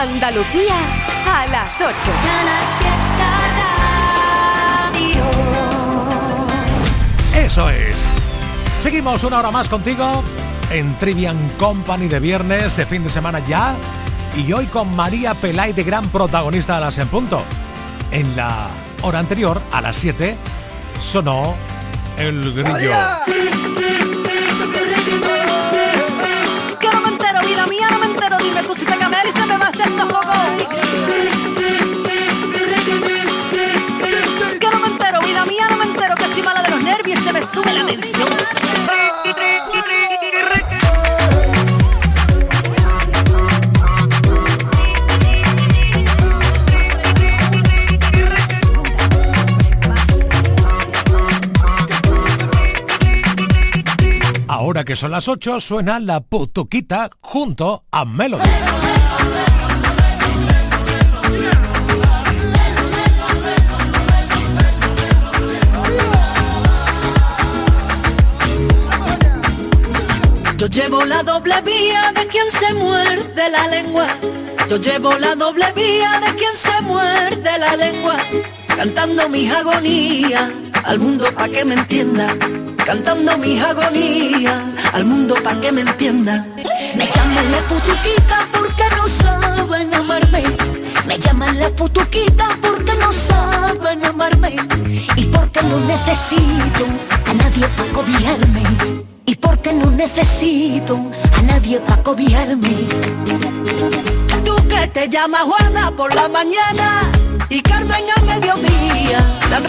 Andalucía a las 8. Eso es. Seguimos una hora más contigo en Trivian Company de viernes, de fin de semana ya. Y hoy con María Pelay de gran protagonista de las en punto. En la hora anterior, a las 7, sonó el grillo. Que no me entero, vida mía, no me entero. Dime tú si te y se me va este sofoco. Que no me entero, vida mía, no me entero. Que estoy mala de los nervios y se me sube la tensión. Ahora que son las 8, suena la putuquita junto a Melody. Llevo la doble vía de quien se muerde la lengua. Yo llevo la doble vía de quien se muerde la lengua. Cantando mis agonías al mundo pa' que me entienda. Cantando mis agonías al mundo pa' que me entienda. Me llaman la putuquita porque no saben amarme. Me llaman la putuquita porque no saben amarme. Y porque no necesito a nadie para cobijarme porque no necesito a nadie para cobijarme. Tú que te llamas Juana por la mañana y Carmen al mediodía, dan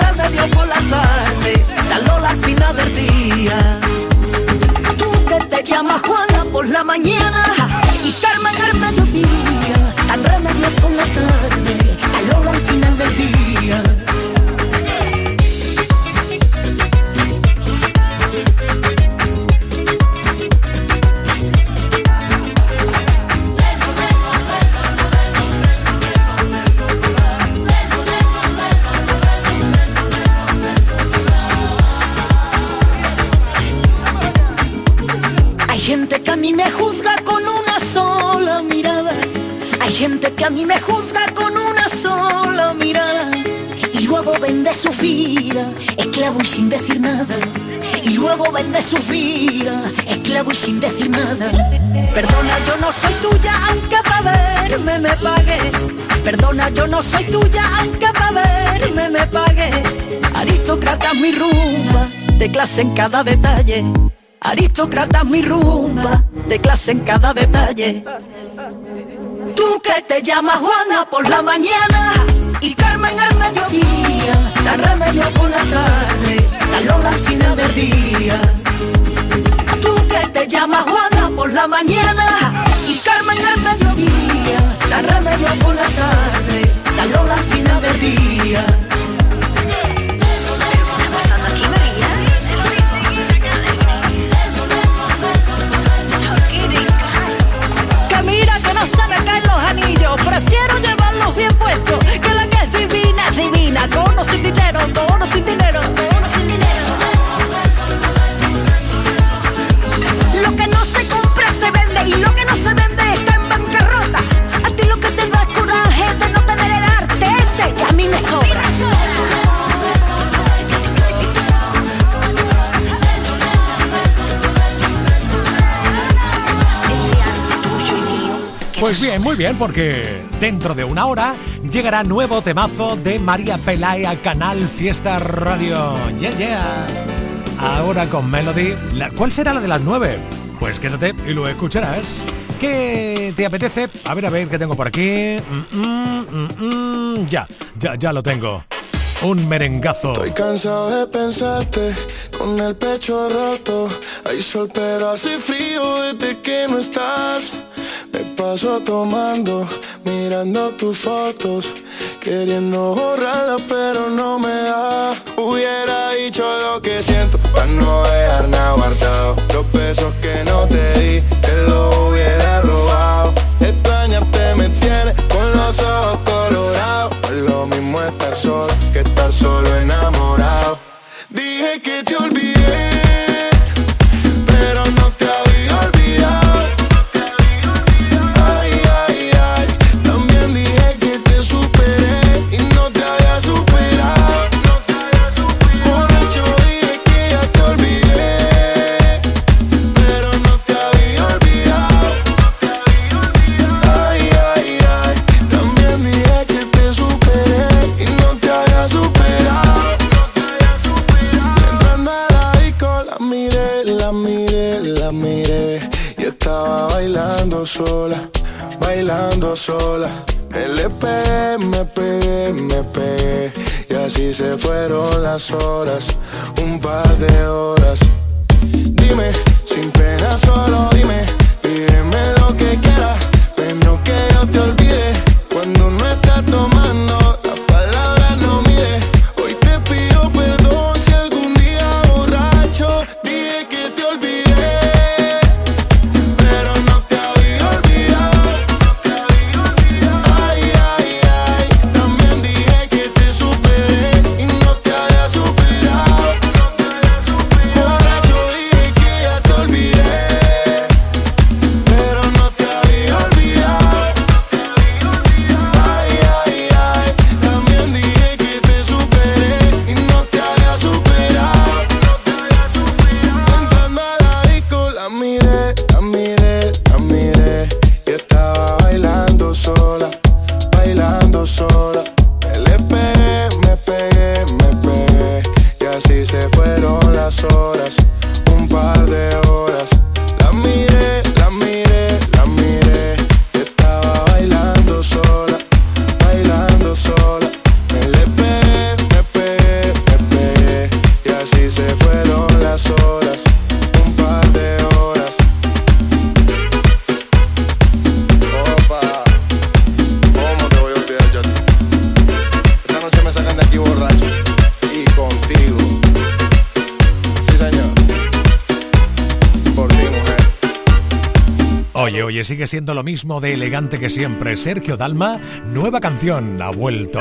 clase en cada detalle. Aristócrata mi rumba, de clase en cada detalle. Tú que te llamas Juana por la mañana y Carmen al mediodía, la remedio por la tarde, la Lola al final del día. Tú que te llamas Juana por la mañana y Carmen al mediodía, la remedio por la tarde, la Lola al final del día. Pues bien, muy bien, porque dentro de una hora llegará nuevo temazo de María Pelay a Canal Fiesta Radio. Yeah, yeah. Ahora con Melody. ¿Cuál será la de las nueve? Pues quédate y lo escucharás. ¿Qué te apetece? A ver, a ver, ¿qué tengo por aquí? Mm, mm, mm, ya, ya, ya lo tengo. Un merengazo. Estoy cansado de pensarte con el pecho roto. Hay sol pero hace frío desde que no estás. Me paso tomando, mirando tus fotos, queriendo borrarlas pero no me da. Hubiera dicho lo que siento para no dejar nada guardado. Los besos que no te di, te los hubiera robado. Extrañarte me tiene con los ojos colorados. Es lo mismo estar solo que estar solo enamorado. Dije que te olvidé, sola. LP, me pegué, me pegué. Y así se fueron las horas, un par de horas. Dime, sin pena, solo dime siendo lo mismo de elegante que siempre. Sergio Dalma, nueva canción, ha vuelto.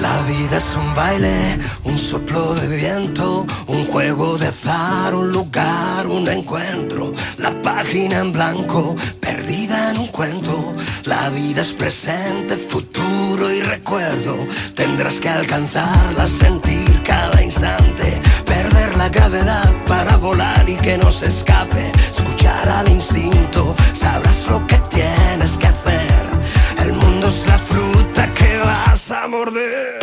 La vida es un baile, un soplo de viento, un juego de azar, un lugar, un encuentro, la página en blanco, perdida en un cuento. La vida es presente, futuro y recuerdo. Tendrás que alcanzarla, sentir cada instante. Perder la gravedad para volar y que no se escape. Escuchar al instinto, sabrás lo que tienes que hacer. El mundo es la fruta que vas a morder.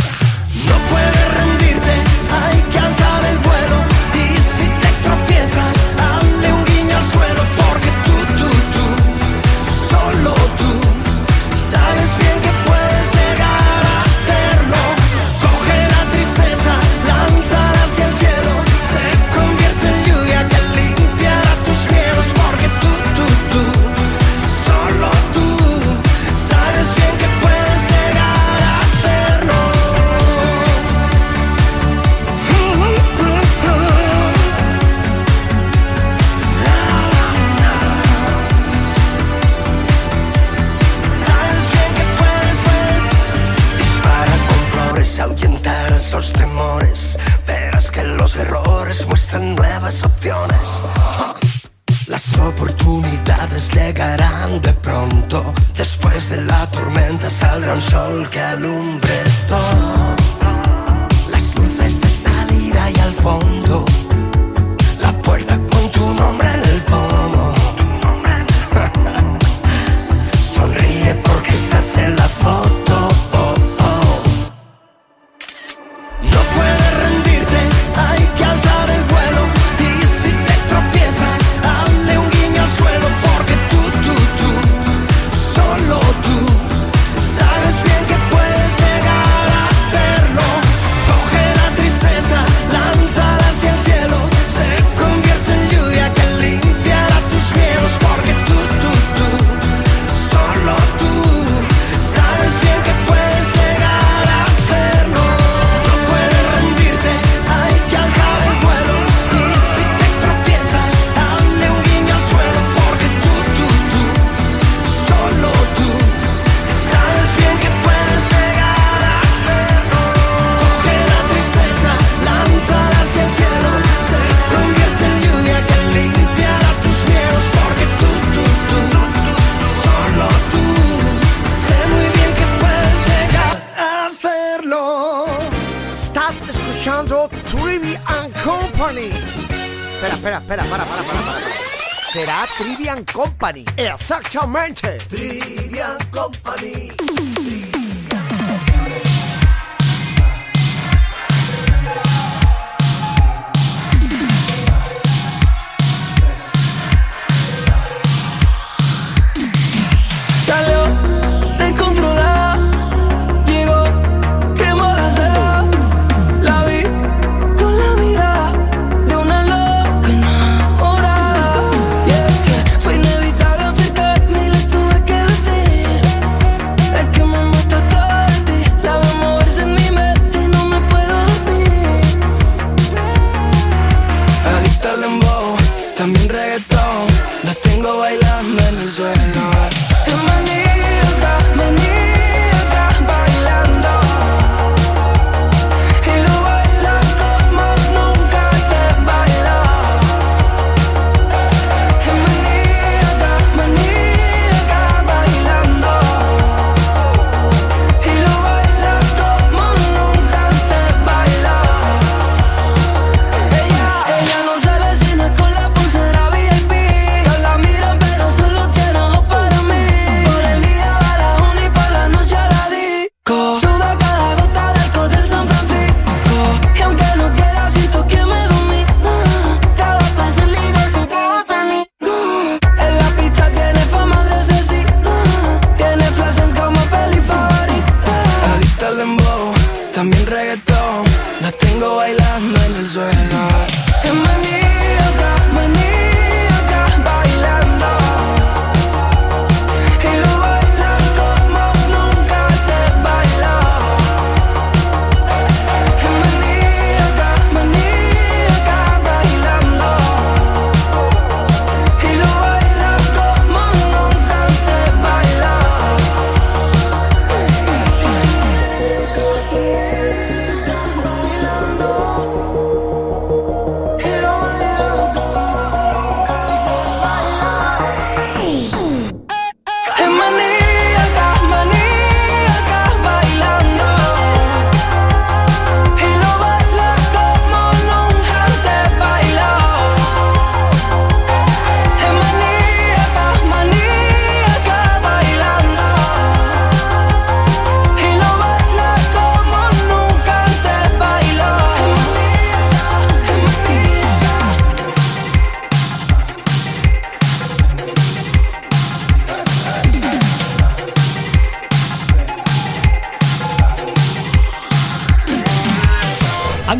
sol que alumbra.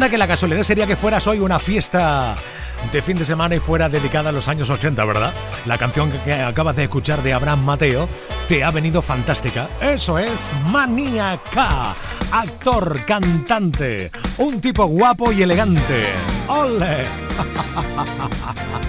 Que la casualidad sería que fueras hoy una fiesta de fin de semana y fuera dedicada a los años 80, ¿verdad? La canción que acabas de escuchar de Abraham Mateo te ha venido fantástica. Eso es Maníaca, actor, cantante, un tipo guapo y elegante. ¡Ole!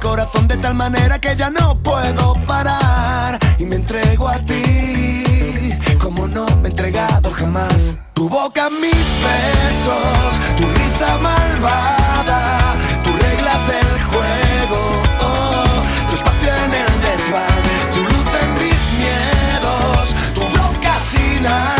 corazón de tal manera que ya no puedo parar y me entrego a ti como no me he entregado jamás. Tu boca, mis besos, tu risa malvada, tus reglas del juego, oh, tu espacio en el desván, tu luz en mis miedos, tu boca sin alma,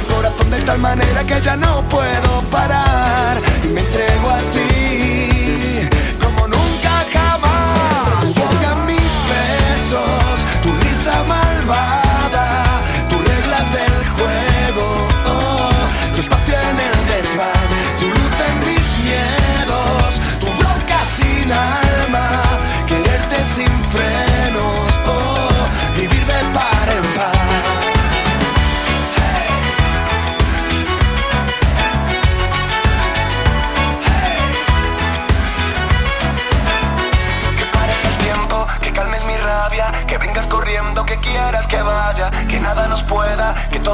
corazón de tal manera que ya no puedo parar y me entrego a ti como nunca jamás. Boca, mis besos, tu risa malvada,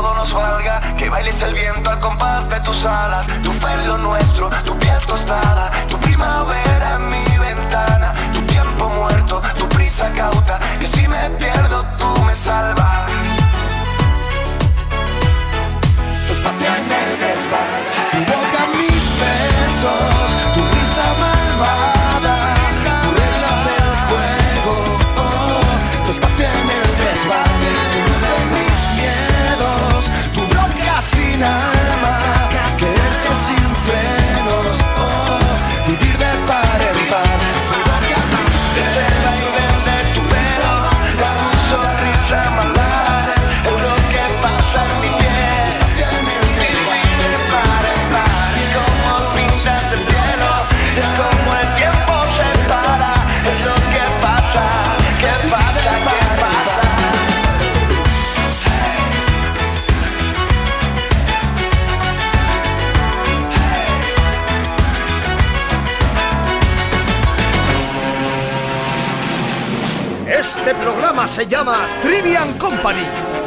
todo nos valga, que bailes el viento al compás de tus alas, tu fe lo nuestro, tu piel tostada, tu primavera en mi ventana, tu tiempo muerto, tu prisa cauta, y si me pierdo tú me salvas. Tu espacio en el desván, tu boca mis besos, se llama Trivian Company.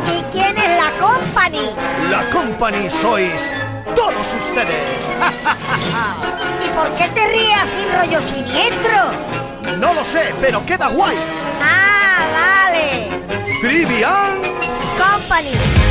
¿Y quién es la Company? La Company sois todos ustedes. ¿Y por qué te ríes así rollo siniestro? No lo sé, pero queda guay. Ah, vale. Trivian Company.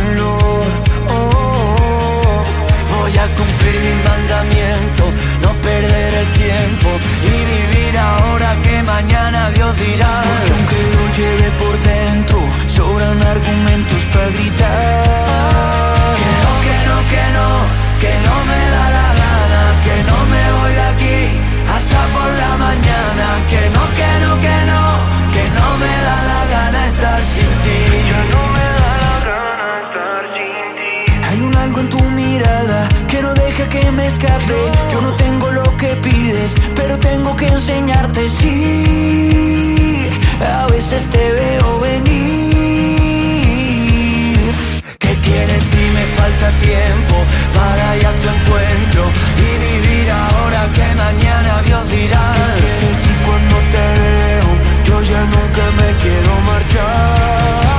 Voy a cumplir mi mandamiento, no perder el tiempo y vivir ahora que mañana Dios dirá. Porque aunque lo lleve por dentro, sobran argumentos para gritar. Que no, que no, que no, que no me da la gana, que no me voy de aquí hasta por la mañana. Que no, que no, que no, que no me da la me escape. Yo no tengo lo que pides, pero tengo que enseñarte. Sí, a veces te veo venir. ¿Qué quieres si me falta tiempo para ir a tu encuentro y vivir ahora que mañana Dios dirá? ¿Qué quieres si cuando te veo yo ya nunca me quiero marchar?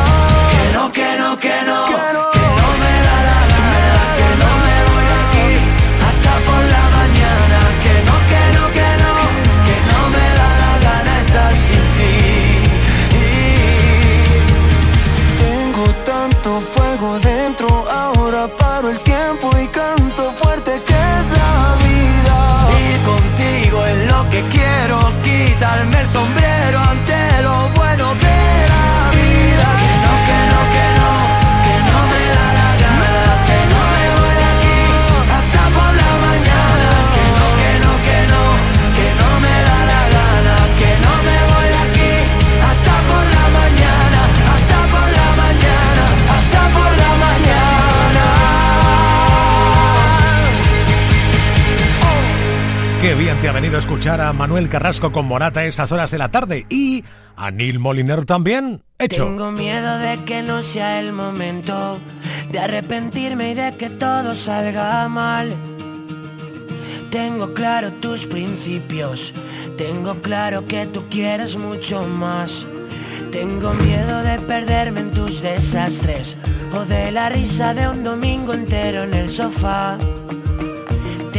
Qué bien te ha venido a escuchar a Manuel Carrasco con Morata a estas horas de la tarde y a Neil Moliner también. Hecho. Tengo miedo de que no sea el momento de arrepentirme y de que todo salga mal. Tengo claro tus principios, tengo claro que tú quieres mucho más. Tengo miedo de perderme en tus desastres o de la risa de un domingo entero en el sofá.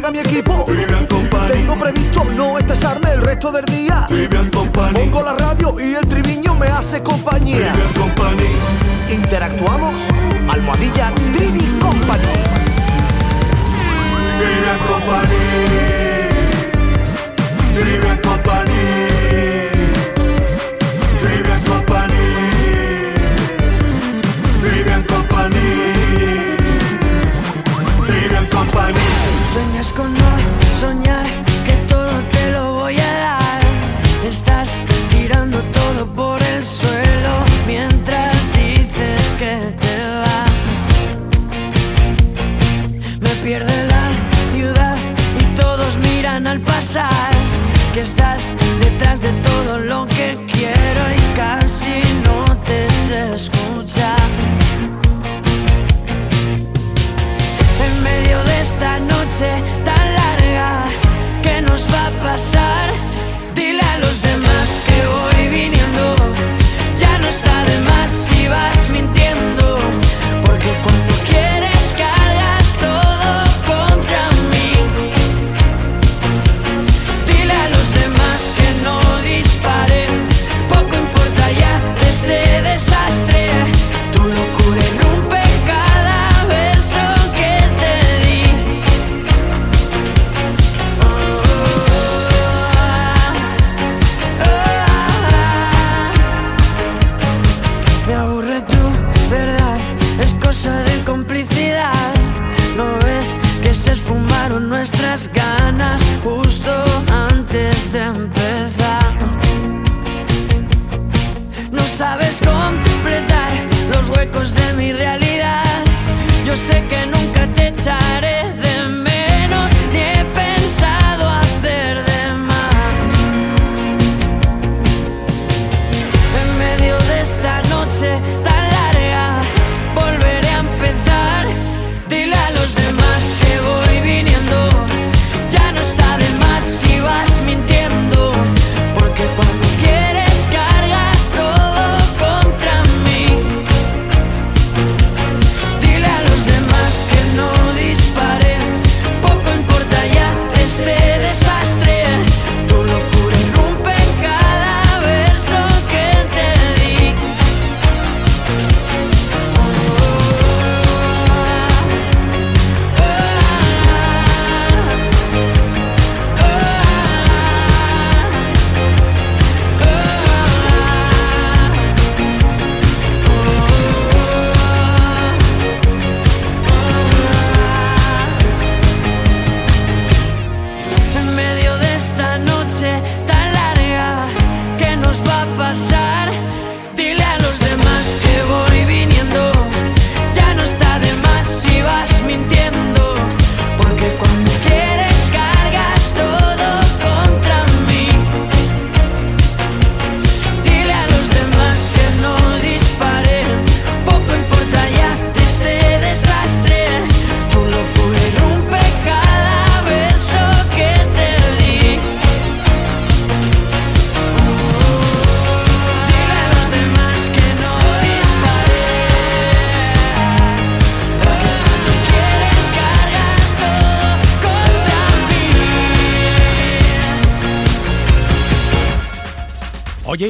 juega mi equipo. Tengo previsto no estresarme el resto del día. Pongo la radio y el triviño me hace compañía. Interactuamos, almohadilla Trivi Company. Trivian Company. Trivian Company. Trivian Company. Trivian Company. Sueñas con no soñar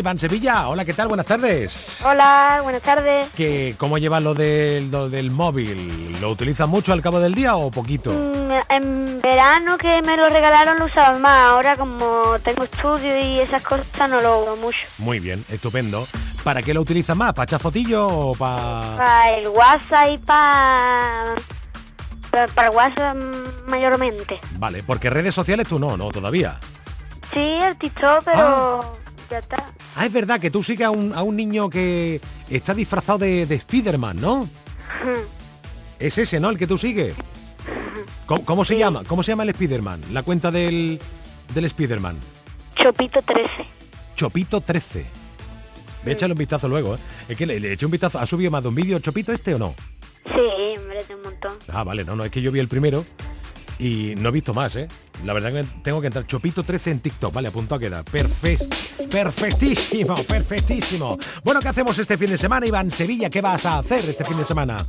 Iván Sevilla, hola, ¿qué tal? Buenas tardes. Hola, buenas tardes. ¿Qué, ¿Cómo llevas lo del, lo del móvil? ¿Lo utilizas mucho al cabo del día o poquito? Mm, En verano que me lo regalaron lo usaba más. Ahora como tengo estudio y esas cosas no lo uso mucho. Muy bien, estupendo. ¿Para qué lo utilizas más? ¿Para echar fotillo o para...? Para el WhatsApp y para... Para el WhatsApp mayormente. Vale, porque redes sociales tú no, no, todavía. Sí, el TikTok, pero ya está. Ah, es verdad que tú sigues a un, a un niño que está disfrazado de, de Spiderman, ¿no? Es ese, ¿no? El que tú sigues. ¿Cómo, cómo se llama? ¿Cómo se llama el Spiderman? La cuenta del, del Spiderman. Chopito 13. Chopito 13. Voy a echarle un vistazo luego, ¿eh? Es que le, le eché un vistazo. ¿Ha subido más de un vídeo Chopito este o no? Sí, hombre, de un montón. Ah, vale, no, no, es que yo vi el primero Y no he visto más, ¿eh? La verdad que tengo que entrar. Chopito 13 en TikTok, vale, apunto a quedar. Perfecto. Perfectísimo, perfectísimo. Bueno, ¿qué hacemos este fin de semana, Iván Sevilla? ¿Qué vas a hacer este fin de semana?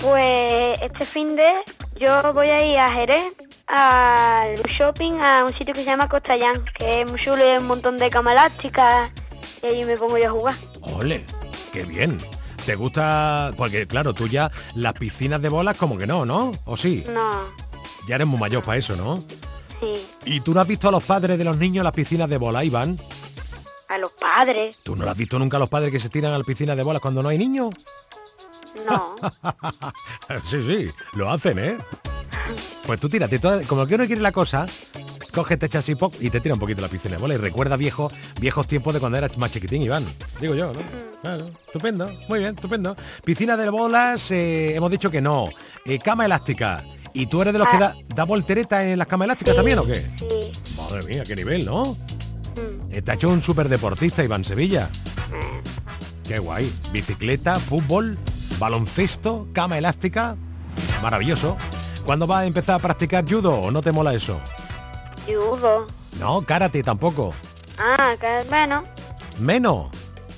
Pues este fin de yo voy a ir a Jerez al shopping a un sitio que se llama Costrayán, que es muy chulo y hay un montón de cama elástica y ahí me pongo yo a jugar. Ole, qué bien. ¿Te gusta? Porque claro, tú ya las piscinas de bolas como que no, ¿no? ¿O sí? No, Ya eres muy mayor para eso, ¿no? sí, ¿Y tú no has visto a los padres de los niños en las piscinas de bolas, Iván? a los padres, ¿Tú no lo has visto nunca a los padres que se tiran a las piscinas de bolas cuando no hay niños? no. sí, sí, lo hacen, ¿eh? Pues tú tírate, tú- como que uno quiere la cosa, coge, te echas así pop y te tira un poquito la piscina de bolas y recuerda viejos, viejos tiempos de cuando eras más chiquitín, Iván. Digo yo, ¿no? Claro, estupendo, muy bien, estupendo. Piscina de bolas, eh, hemos dicho que no. Eh, cama elástica. ¿Y tú eres de los que da, da voltereta en las camas elásticas también o qué? Sí, Madre mía, qué nivel, ¿no? Eh, Te ha hecho un súper deportista, Iván Sevilla. Qué guay. Bicicleta, fútbol, baloncesto, cama elástica. Maravilloso. ¿Cuándo vas a empezar a practicar judo o no te mola eso? Judo. No, karate tampoco. Ah, que bueno, Menos.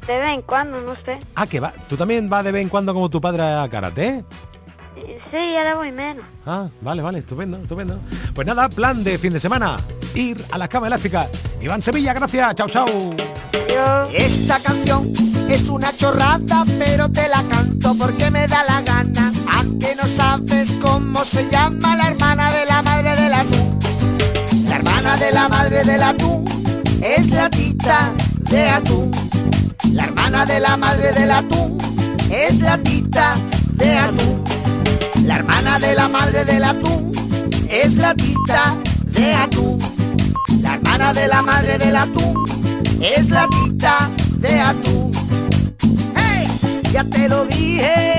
de vez en cuando, no sé. Ah, que va. ¿Tú también vas de vez en cuando como tu padre a karate? Sí, ahora voy menos. Ah, vale, vale, estupendo, estupendo. Pues nada, plan de fin de semana. Ir a la cama elástica. Iván Sevilla, gracias. Chao, chao. Esta canción es una chorrada, pero te la canto porque me da la gana. ¿A que no sabes cómo se llama la hermana de la madre atún? La hermana de la madre del atún es la tita de atún. La hermana de la madre del atún es la tita de atún. La hermana de la madre del atún es la tita de atún. La hermana de la madre del atún es la tita de atún. ¡Hey! Ya te lo dije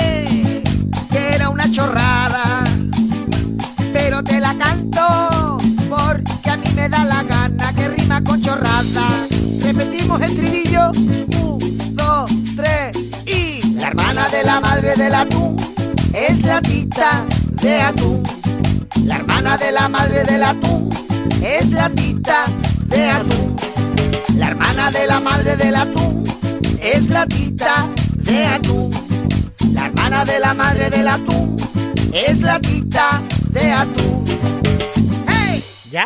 da la gana que rima con chorrada. Repetimos el trilillo, un, dos, tres y la hermana de la madre del atún es la tita de atún. La hermana de la madre del atún es la tita de atún. La hermana de la madre del atún es la tita de atún. La hermana de la madre del atún es la tita de atún. ¡Hey! ¿Ya?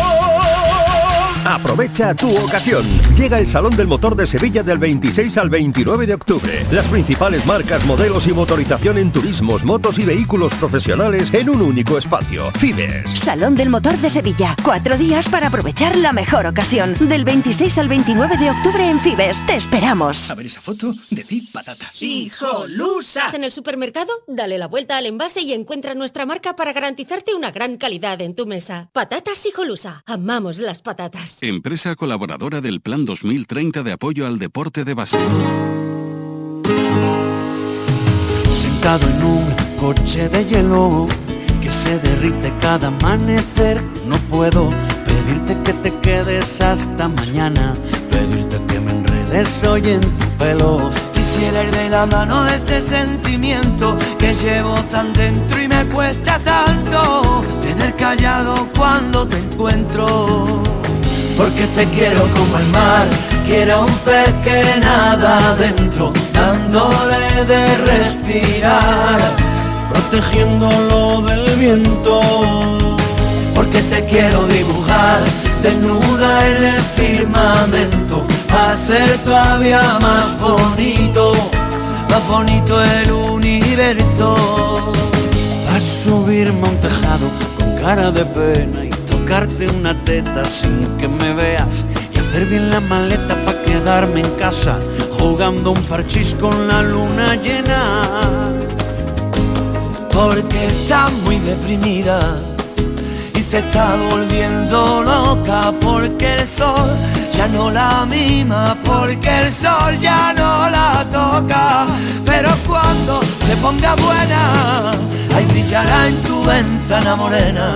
Aprovecha tu ocasión. Llega el Salón del Motor de Sevilla del 26 al 29 de octubre. Las principales marcas, modelos y motorización en turismos, motos y vehículos profesionales en un único espacio. Fibes. Salón del Motor de Sevilla. Cuatro días para aprovechar la mejor ocasión. Del 26 al 29 de octubre en Fibes. Te esperamos. A ver esa foto, decid patata. ¡Hijolusa! En el supermercado, dale la vuelta al envase y encuentra nuestra marca para garantizarte una gran calidad en tu mesa. Patatas Hijolusa. Amamos las patatas. Empresa colaboradora del Plan 2030 de apoyo al deporte de base. Sentado en un coche de hielo que se derrite cada amanecer, no puedo pedirte que te quedes hasta mañana, pedirte que me enredes hoy en tu pelo. Quisiera ir de la mano de este sentimiento que llevo tan dentro y me cuesta tanto tener callado cuando te encuentro. Porque te quiero como el mar, quiero un pez que nada adentro, dándole de respirar, protegiéndolo del viento. Porque te quiero dibujar desnuda en el firmamento, hacer todavía más bonito, más bonito el universo. A subirme a un tejado con cara de pena y tocarte una teta sin que me veas y hacer bien la maleta para quedarme en casa jugando un parchís con la luna llena. porque está muy deprimida y se está volviendo loca porque el sol ya no la mima, porque el sol ya no la toca. Pero cuando se ponga buena, ahí brillará en tu ventana morena.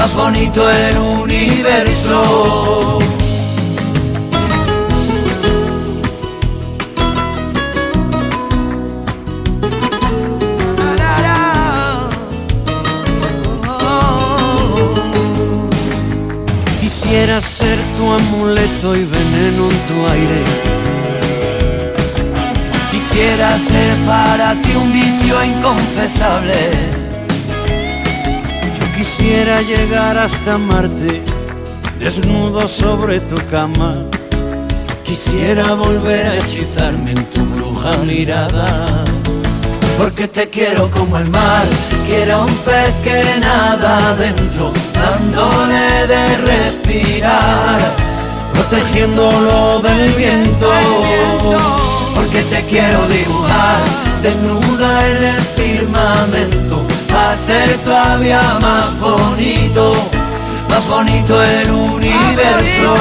más bonito el universo. Quisiera ser tu amuleto y veneno en tu aire. Quisiera ser para ti un vicio inconfesable. Quisiera llegar hasta Marte, desnudo sobre tu cama. Quisiera volver a hechizarme en tu bruja mirada. Porque te quiero como el mar, quiero un pez que nada adentro, dándole de respirar, protegiéndolo del viento. Porque te quiero dibujar desnuda en el firmamento, a ser todavía más bonito, más bonito el universo.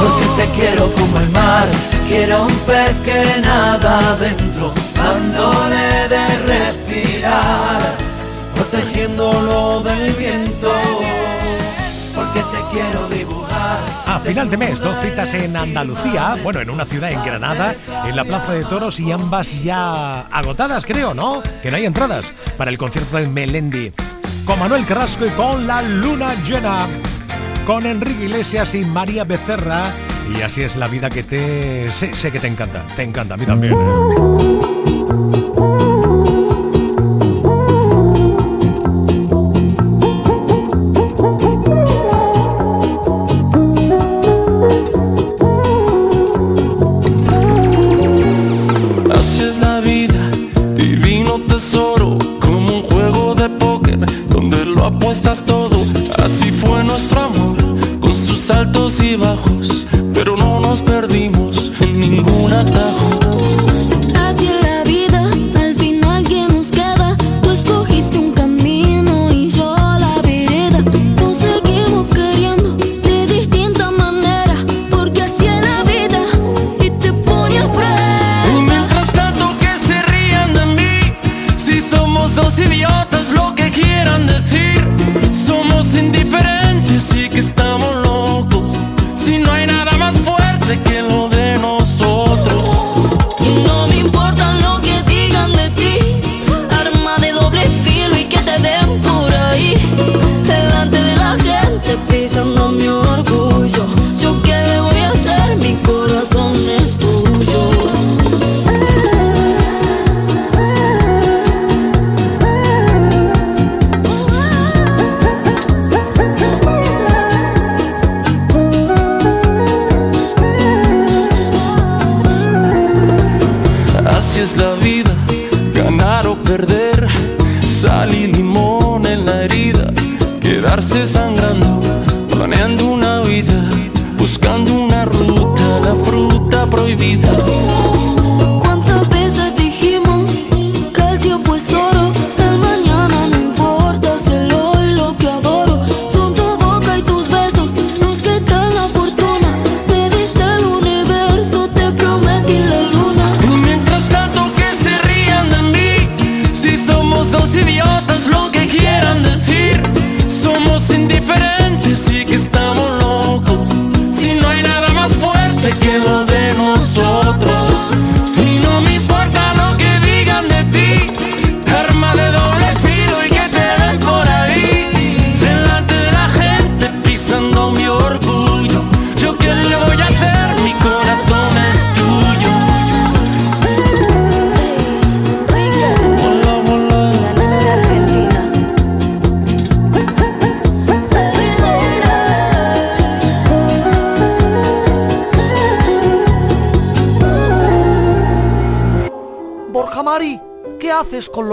Porque te quiero como el mar, quiero un pez que nada adentro, dándole de respirar, protegiéndolo del viento. Porque te quiero dibujar. A final de mes, dos citas en Andalucía, bueno, en una ciudad en Granada, en la Plaza de Toros y ambas ya agotadas, creo, ¿no? Que no hay entradas para el concierto de Melendi. Con Manuel Carrasco y con La Luna Llena. Con Enrique Iglesias y María Becerra. Y así es la vida que te... Sé, que te encanta, te encanta, a mí también. ¿eh? Apuestas todo. Así fue nuestro amor, con sus altos y bajos, pero no nos perdimos en ningún atajo.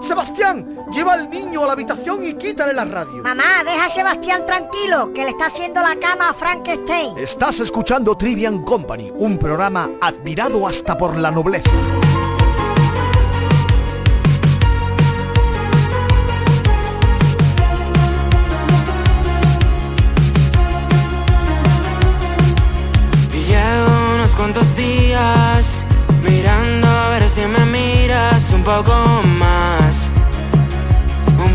Sebastián, lleva al niño a la habitación y quítale la radio. Mamá, deja a Sebastián tranquilo, que le está haciendo la cama a Frankenstein. Estás escuchando Trivian Company, un programa admirado hasta por la nobleza. Y llevo unos cuantos días mirando a ver si me miras un poco más,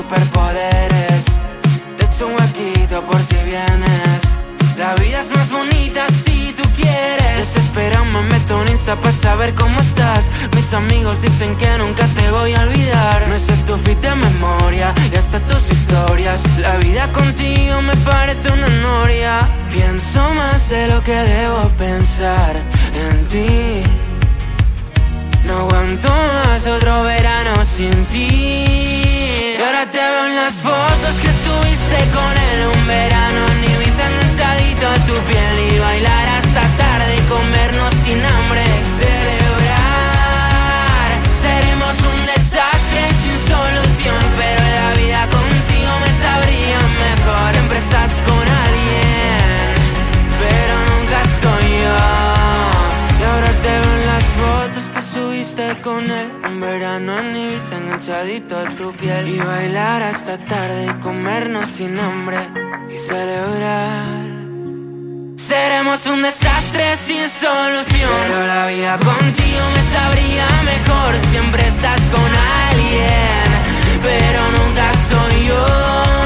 Superpoderes. Te echo un huequito por si vienes. La vida es más bonita si tú quieres. Desespera, me meto en Insta para saber cómo estás. Mis amigos dicen que nunca te voy a olvidar. Me sé tu fit de memoria y hasta tus historias. La vida contigo me parece una noria. Pienso más de lo que debo pensar en ti. No aguanto más otro verano sin ti. Y ahora te veo en las fotos que subiste con él un verano. Ni viste enganchadito a tu piel y bailar hasta tarde y comernos sin hambre. Celebrar. Seremos un desastre sin solución, pero la vida contigo me sabría mejor. Siempre estás con con él. Un verano ni viste enganchadito a tu piel. Y bailar hasta tarde y comernos sin hambre. Y celebrar. Seremos un desastre sin solución. Pero la vida contigo me sabría mejor. Siempre estás con alguien Pero nunca soy yo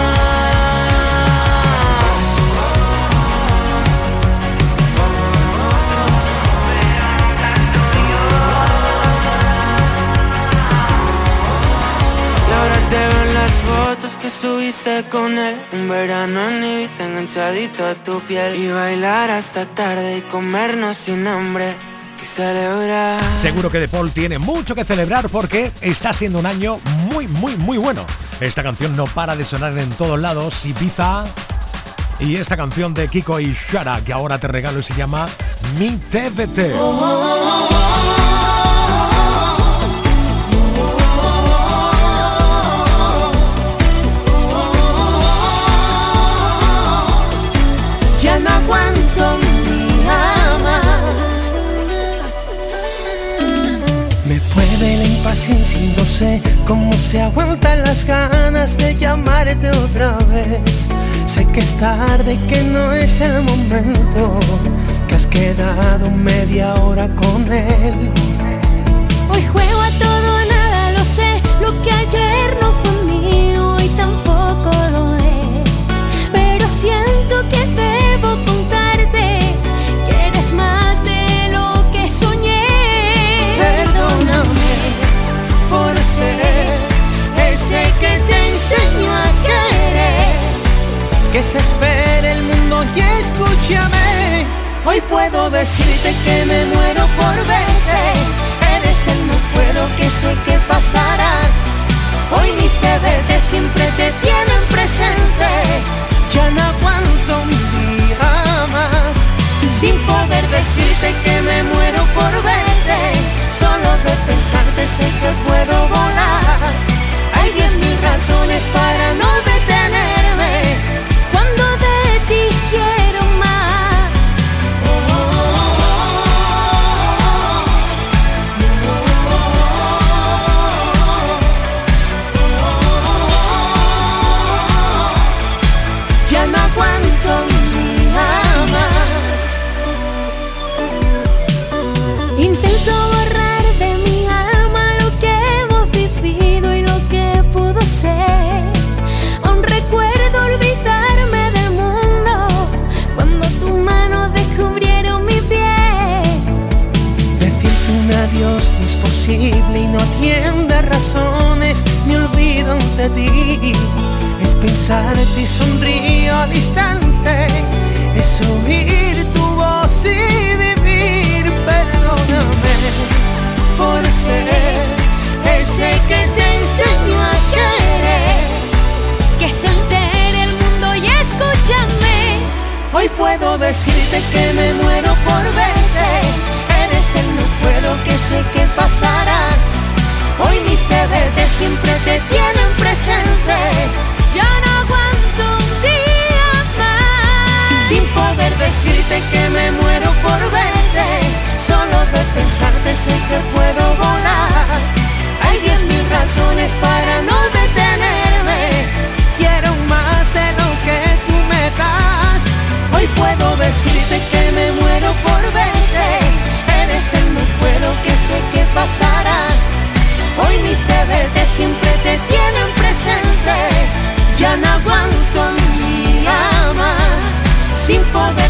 subiste con él Un verano ni viste enganchadito a tu piel Y bailar hasta tarde y comernos sin hambre Y celebrar Seguro que De Paul tiene mucho que celebrar porque está siendo un año muy, muy, muy bueno. Esta canción no para de sonar en todos lados. Ibiza y esta canción de Kiko y Shara que ahora te regalo y se llama Mi TVT. Impaciencia y no sé cómo se aguantan las ganas de llamarte otra vez. Sé que es tarde, que no es el momento, que has quedado media hora con él. Hoy juego a todo o nada, lo sé. Lo que ayer no fue mío y tampoco lo es. Pero siento que debo Que se espere el mundo y escúchame. Hoy puedo decirte que me muero por verte. Eres el no puedo que sé que pasará. Hoy mis bebés siempre te tienen presente. Ya no aguanto un día más sin poder decirte que me muero por verte. Solo de pensarte sé que puedo volver.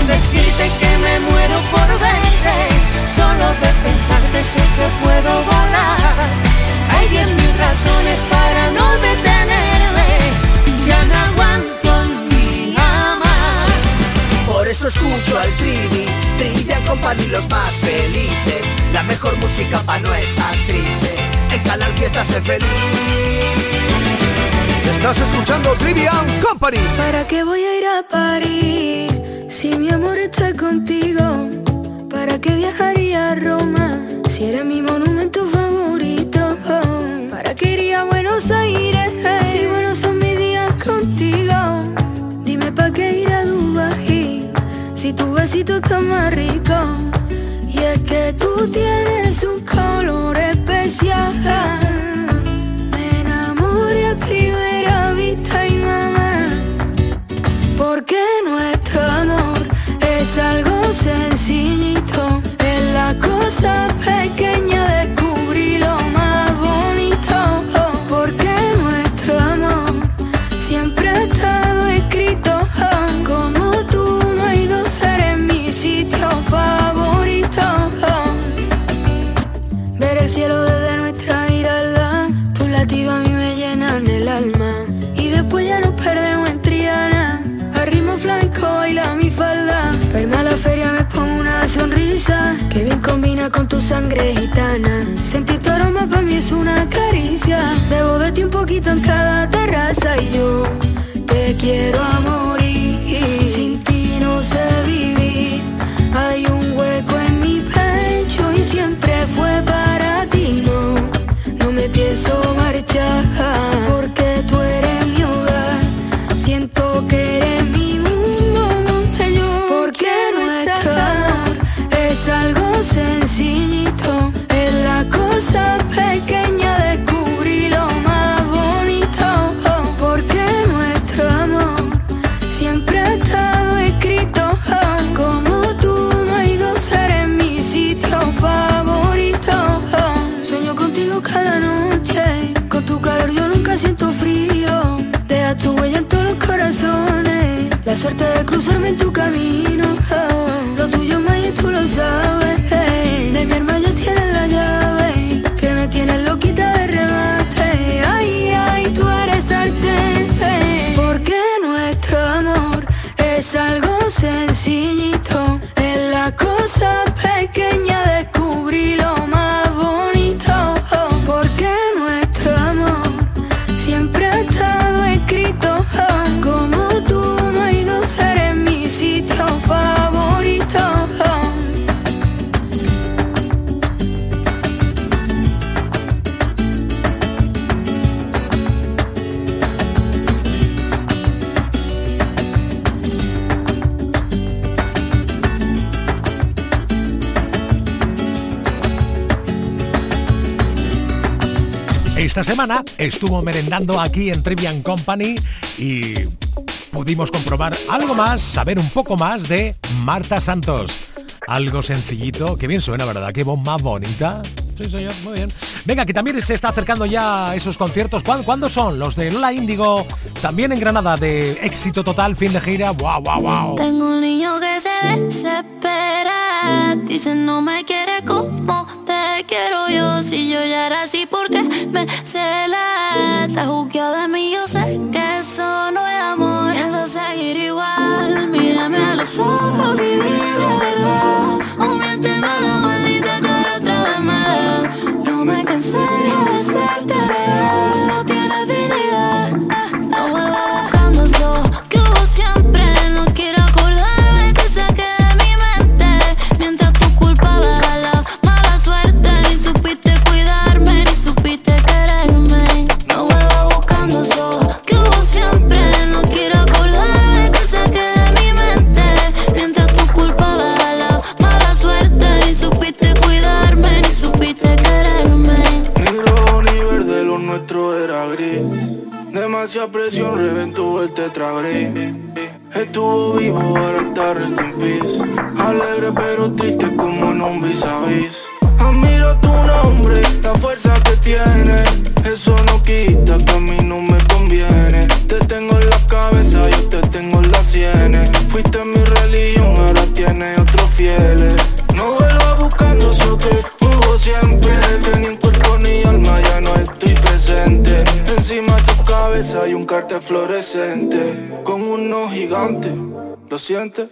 Decirte que me muero por verte, solo de pensarte sé que puedo volar. Hay diez mil razones para no detenerme, ya no aguanto ni nada más. Por eso escucho al trivi, trilla company los más felices, la mejor música para no estar triste, en Canal Fiesta ser feliz. Estás escuchando Trivian Company. ¿Para qué voy a ir a París? Si mi amor está contigo, ¿para qué viajaría a Roma? Si era mi monumento favorito, ¿para qué iría a Buenos Aires? Si buenos son mis días contigo, dime para qué ir a Dubai. Si tu besito está más rico, y es que tú tienes un colores. stop Que bien combina con tu sangre gitana. Sentir tu aroma para mí es una caricia. Debo de ti un poquito en cada terraza y yo te quiero a morir. Sin ti no sé vivir. estuvo merendando aquí en Trivian Company y pudimos comprobar algo más, saber un poco más de Marta Santos. Algo sencillito, que bien suena, ¿verdad? Qué voz más bonita. Sí, señor, muy bien. Venga, que también se está acercando ya esos conciertos. ¿Cuándo, son? Los de Lola Índigo, también en Granada, de éxito total, fin de gira. ¡Wow, wow, wow! Tengo un niño que se desespera, dice no me adianta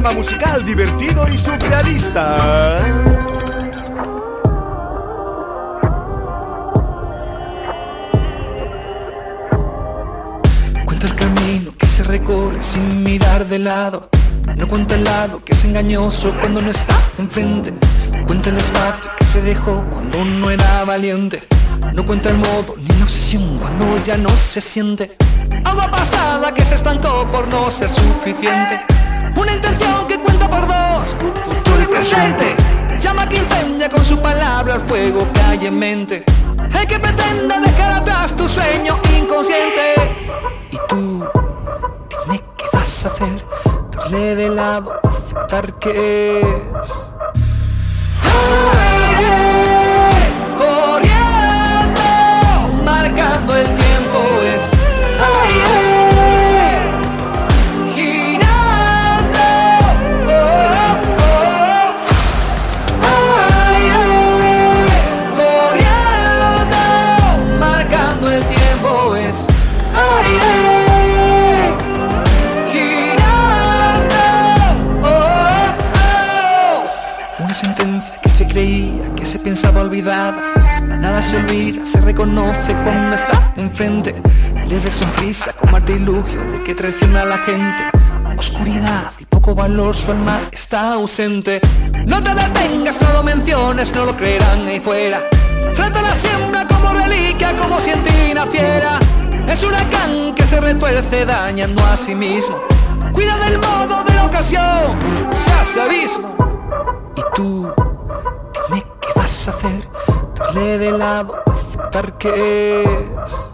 programa musical divertido y surrealista. Cuenta el camino que se recorre sin mirar de lado. No cuenta el lado que es engañoso cuando no está enfrente. Cuenta el espacio que se dejó cuando no era valiente. No cuenta el modo ni la obsesión cuando ya no se siente. Agua pasada que se estancó por no ser suficiente. Una intención que cuenta por dos, futuro y presente. Llama que incendia con su palabra el fuego que hay en mente. El que pretenda dejar atrás tu sueño inconsciente. Y tú, dime qué vas a hacer. Darle de lado, aceptar que es. Se olvida, se reconoce cuando está enfrente. Leve sonrisa como artilugio de que traiciona a la gente. Oscuridad y poco valor, su alma está ausente. No te detengas, no lo menciones, no lo creerán ahí fuera. Trata la siembra como reliquia, como si en ti naciera. Es huracán que se retuerce dañando a sí mismo. Cuida del modo de la ocasión, se hace abismo. Y tú, dime qué vas a hacer. Darle de lado, aceptar que es.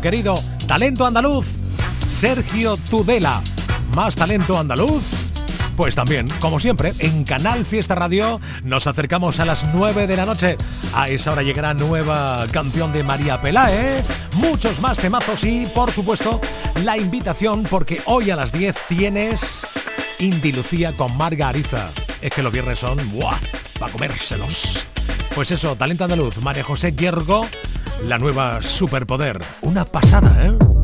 Querido. Talento andaluz. Sergio Tudela. Más talento andaluz. Pues también, como siempre, en Canal Fiesta Radio nos acercamos a las 9 de la noche. A esa hora llegará nueva canción de María Pelae, muchos más temazos y, por supuesto, la invitación porque hoy a las 10 tienes Indy Lucía con Marga Ariza. Es que los viernes son, ¡buah! Para comérselos. Pues eso, talento andaluz, María José Yergo, la nueva superpoder. Una pasada, ¿eh?